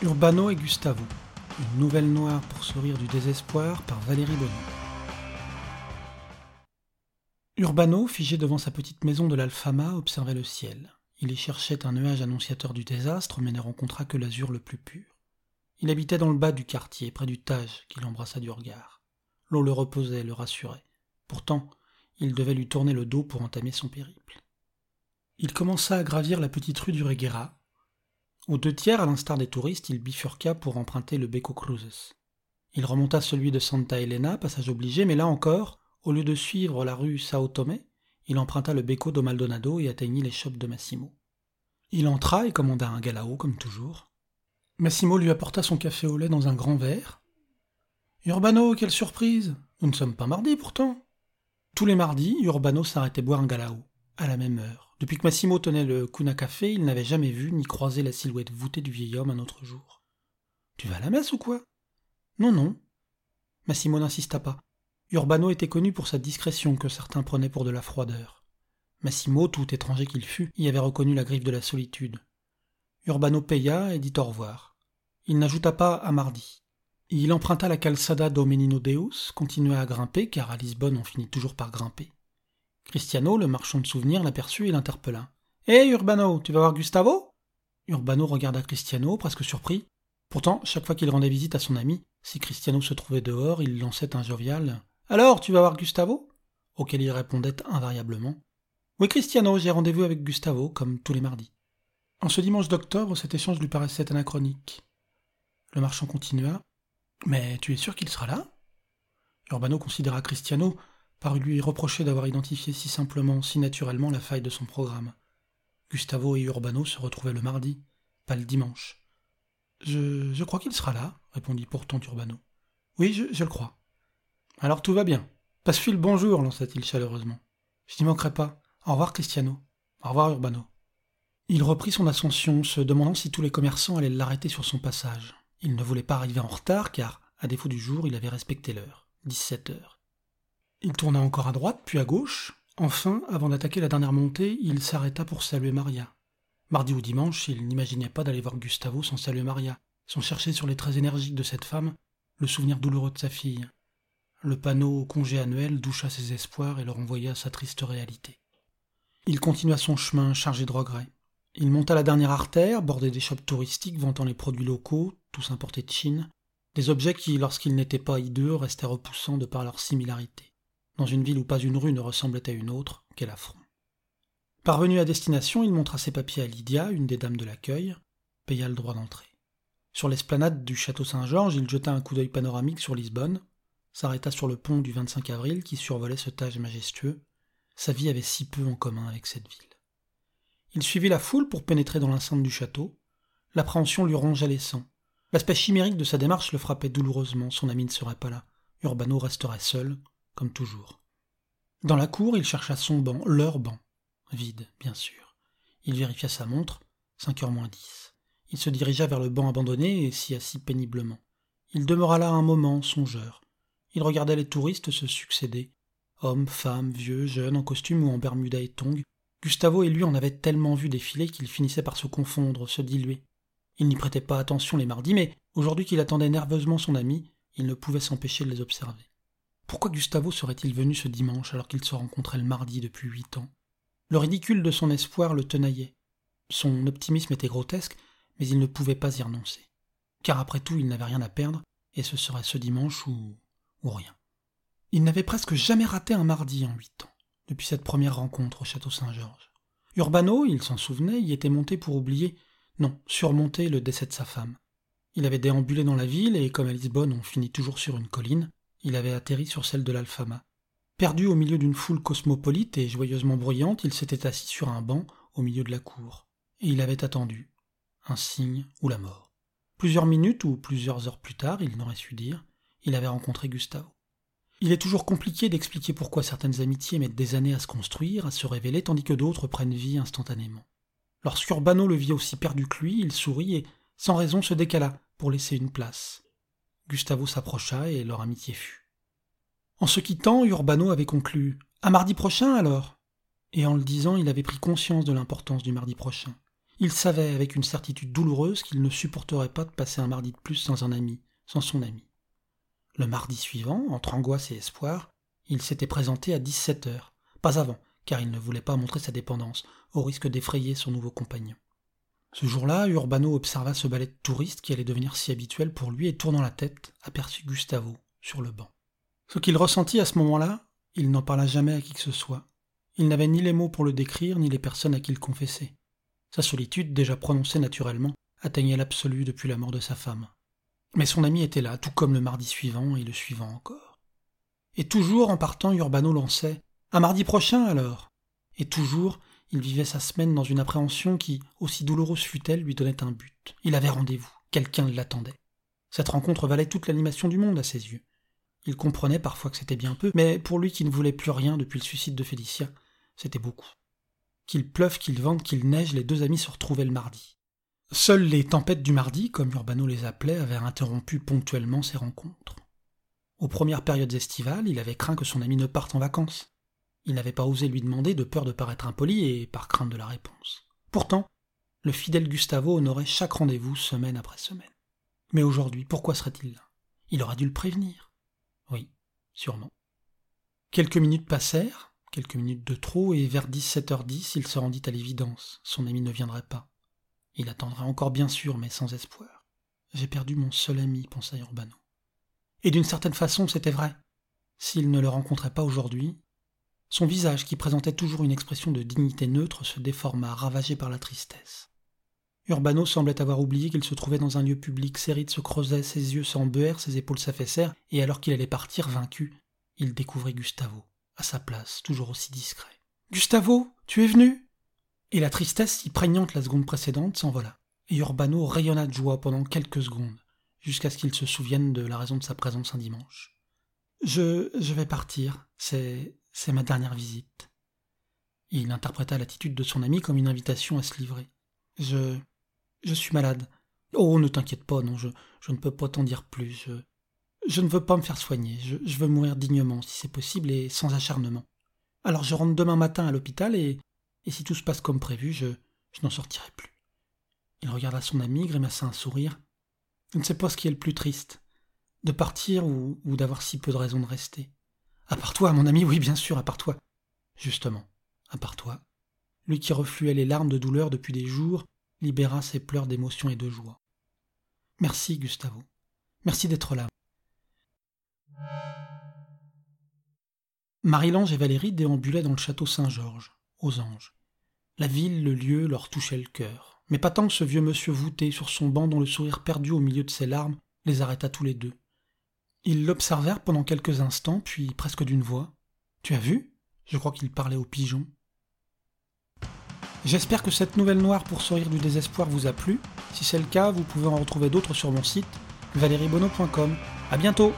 Urbano et Gustavo. Une nouvelle noire pour sourire du désespoir par Valérie Bonneau. Urbano, figé devant sa petite maison de l'Alfama, observait le ciel. Il y cherchait un nuage annonciateur du désastre, mais ne rencontra que l'azur le plus pur. Il habitait dans le bas du quartier, près du Tage, qu'il embrassa du regard. L'eau le reposait, le rassurait. Pourtant, il devait lui tourner le dos pour entamer son périple. Il commença à gravir la petite rue du Reguera, aux deux tiers, à l'instar des touristes, il bifurqua pour emprunter le Beco Cruises. Il remonta celui de Santa Elena, passage obligé, mais là encore, au lieu de suivre la rue Sao Tomé, il emprunta le Beco do Maldonado et atteignit les shops de Massimo. Il entra et commanda un galao, comme toujours. Massimo lui apporta son café au lait dans un grand verre. Urbano, quelle surprise Nous ne sommes pas mardi pourtant. Tous les mardis, Urbano s'arrêtait boire un galao, à la même heure. Depuis que Massimo tenait le Cuna Café, il n'avait jamais vu ni croisé la silhouette voûtée du vieil homme un autre jour. Tu vas à la messe ou quoi? Non, non. Massimo n'insista pas. Urbano était connu pour sa discrétion que certains prenaient pour de la froideur. Massimo, tout étranger qu'il fût, y avait reconnu la griffe de la solitude. Urbano paya et dit au revoir. Il n'ajouta pas à mardi. Il emprunta la calzada do Menino Deus, continua à grimper, car à Lisbonne on finit toujours par grimper. Cristiano, le marchand de souvenirs, l'aperçut et l'interpella. Hé, Urbano, tu vas voir Gustavo? Urbano regarda Cristiano, presque surpris. Pourtant, chaque fois qu'il rendait visite à son ami, si Cristiano se trouvait dehors, il lançait un jovial Alors, tu vas voir Gustavo? auquel il répondait invariablement Oui, Cristiano, j'ai rendez-vous avec Gustavo, comme tous les mardis. En ce dimanche d'octobre, cet échange lui paraissait anachronique. Le marchand continua Mais tu es sûr qu'il sera là? Urbano considéra Cristiano parut lui reprocher d'avoir identifié si simplement, si naturellement la faille de son programme. Gustavo et Urbano se retrouvaient le mardi, pas le dimanche. Je, crois qu'il sera là, répondit pourtant Urbano. Oui, je, le crois. Alors tout va bien. Passe-lui le bonjour, lança-t-il chaleureusement. Je n'y manquerai pas. Au revoir, Cristiano. Au revoir, Urbano. Il reprit son ascension, se demandant si tous les commerçants allaient l'arrêter sur son passage. Il ne voulait pas arriver en retard, car, à défaut du jour, il avait respecté l'heure. Dix-sept heures. Il tourna encore à droite, puis à gauche. Enfin, avant d'attaquer la dernière montée, il s'arrêta pour saluer Maria. Mardi ou dimanche, il n'imaginait pas d'aller voir Gustavo sans saluer Maria, sans chercher sur les traits énergiques de cette femme le souvenir douloureux de sa fille. Le panneau congé annuel doucha ses espoirs et le renvoya sa triste réalité. Il continua son chemin chargé de regrets. Il monta la dernière artère, bordée des shops touristiques vantant les produits locaux, tous importés de Chine, des objets qui, lorsqu'ils n'étaient pas hideux, restaient repoussants de par leur similarité dans une ville où pas une rue ne ressemblait à une autre, quel affront. Parvenu à destination, il montra ses papiers à Lydia, une des dames de l'accueil, paya le droit d'entrée. Sur l'esplanade du château Saint-Georges, il jeta un coup d'œil panoramique sur Lisbonne, s'arrêta sur le pont du 25 avril qui survolait ce Tage majestueux. Sa vie avait si peu en commun avec cette ville. Il suivit la foule pour pénétrer dans l'enceinte du château. L'appréhension lui rongeait les sangs. L'aspect chimérique de sa démarche le frappait douloureusement. Son ami ne serait pas là. Urbano resterait seul, comme toujours. Dans la cour, il chercha son banc, leur banc. Vide, bien sûr. Il vérifia sa montre, cinq heures moins dix. Il se dirigea vers le banc abandonné et s'y assit péniblement. Il demeura là un moment, songeur. Il regardait les touristes se succéder. Hommes, femmes, vieux, jeunes, en costume ou en bermuda et tongs. Gustavo et lui en avaient tellement vu défiler qu'il finissait par se confondre, se diluer. Il n'y prêtait pas attention les mardis, mais aujourd'hui qu'il attendait nerveusement son ami, il ne pouvait s'empêcher de les observer. Pourquoi Gustavo serait-il venu ce dimanche alors qu'il se rencontrait le mardi depuis huit ans? Le ridicule de son espoir le tenaillait. Son optimisme était grotesque, mais il ne pouvait pas y renoncer. Car après tout, il n'avait rien à perdre, et ce serait ce dimanche ou, ou rien. Il n'avait presque jamais raté un mardi en huit ans, depuis cette première rencontre au château Saint-Georges. Urbano, il s'en souvenait, y était monté pour oublier, non, surmonter le décès de sa femme. Il avait déambulé dans la ville, et comme à Lisbonne on finit toujours sur une colline, il avait atterri sur celle de l'Alfama. Perdu au milieu d'une foule cosmopolite et joyeusement bruyante, il s'était assis sur un banc au milieu de la cour. Et il avait attendu. Un signe ou la mort. Plusieurs minutes ou plusieurs heures plus tard, il n'aurait su dire, il avait rencontré Gustavo. Il est toujours compliqué d'expliquer pourquoi certaines amitiés mettent des années à se construire, à se révéler, tandis que d'autres prennent vie instantanément. Lorsqu'Urbano le vit aussi perdu que lui, il sourit et, sans raison, se décala pour laisser une place. Gustavo s'approcha et leur amitié fut. En se quittant, Urbano avait conclu À mardi prochain alors Et en le disant, il avait pris conscience de l'importance du mardi prochain. Il savait avec une certitude douloureuse qu'il ne supporterait pas de passer un mardi de plus sans un ami, sans son ami. Le mardi suivant, entre angoisse et espoir, il s'était présenté à 17 heures, pas avant, car il ne voulait pas montrer sa dépendance, au risque d'effrayer son nouveau compagnon. Ce jour-là, Urbano observa ce ballet de touristes qui allait devenir si habituel pour lui et tournant la tête, aperçut Gustavo sur le banc. Ce qu'il ressentit à ce moment-là, il n'en parla jamais à qui que ce soit. Il n'avait ni les mots pour le décrire, ni les personnes à qui le confesser. Sa solitude, déjà prononcée naturellement, atteignait l'absolu depuis la mort de sa femme. Mais son ami était là, tout comme le mardi suivant et le suivant encore. Et toujours en partant, Urbano lançait À mardi prochain alors Et toujours, il vivait sa semaine dans une appréhension qui, aussi douloureuse fut-elle, lui donnait un but. Il avait rendez-vous, quelqu'un l'attendait. Cette rencontre valait toute l'animation du monde à ses yeux. Il comprenait parfois que c'était bien peu, mais pour lui qui ne voulait plus rien depuis le suicide de Félicia, c'était beaucoup. Qu'il pleuve, qu'il vente, qu'il neige, les deux amis se retrouvaient le mardi. Seules les tempêtes du mardi, comme Urbano les appelait, avaient interrompu ponctuellement ces rencontres. Aux premières périodes estivales, il avait craint que son ami ne parte en vacances. Il n'avait pas osé lui demander de peur de paraître impoli et par crainte de la réponse. Pourtant, le fidèle Gustavo honorait chaque rendez-vous semaine après semaine. Mais aujourd'hui, pourquoi serait-il là? Il aurait dû le prévenir. Oui, sûrement. Quelques minutes passèrent, quelques minutes de trop, et vers 17h10, il se rendit à l'évidence. Son ami ne viendrait pas. Il attendrait encore bien sûr, mais sans espoir. J'ai perdu mon seul ami, pensa Urbano. Et d'une certaine façon, c'était vrai. S'il ne le rencontrait pas aujourd'hui, son visage, qui présentait toujours une expression de dignité neutre, se déforma, ravagé par la tristesse. Urbano semblait avoir oublié qu'il se trouvait dans un lieu public, Séride se creusait, ses yeux s'embuèrent, ses épaules s'affaissèrent, et alors qu'il allait partir vaincu, il découvrit Gustavo, à sa place, toujours aussi discret. Gustavo, tu es venu Et la tristesse, si prégnante la seconde précédente, s'envola, et Urbano rayonna de joie pendant quelques secondes, jusqu'à ce qu'il se souvienne de la raison de sa présence un dimanche. Je. je vais partir, c'est. C'est ma dernière visite. Il interpréta l'attitude de son ami comme une invitation à se livrer. Je. Je suis malade. Oh, ne t'inquiète pas, non, je, ne peux pas t'en dire plus. Je, je ne veux pas me faire soigner. Je, je veux mourir dignement, si c'est possible, et sans acharnement. Alors je rentre demain matin à l'hôpital, et, et si tout se passe comme prévu, je, je n'en sortirai plus. Il regarda son ami, grimaça un sourire. Je ne sais pas ce qui est le plus triste, de partir ou, ou d'avoir si peu de raison de rester. À part toi, mon ami, oui, bien sûr, à part toi. Justement, à part toi. Lui qui refluait les larmes de douleur depuis des jours, libéra ses pleurs d'émotion et de joie. Merci, Gustavo. Merci d'être là. Marie-Lange et Valérie déambulaient dans le château Saint-Georges, aux anges. La ville, le lieu, leur touchait le cœur. Mais pas tant que ce vieux monsieur voûté sur son banc dont le sourire perdu au milieu de ses larmes les arrêta tous les deux. Ils l'observèrent pendant quelques instants, puis presque d'une voix. Tu as vu? Je crois qu'il parlait aux pigeons. J'espère que cette nouvelle noire pour sourire du désespoir vous a plu. Si c'est le cas, vous pouvez en retrouver d'autres sur mon site valeriebono.com. À bientôt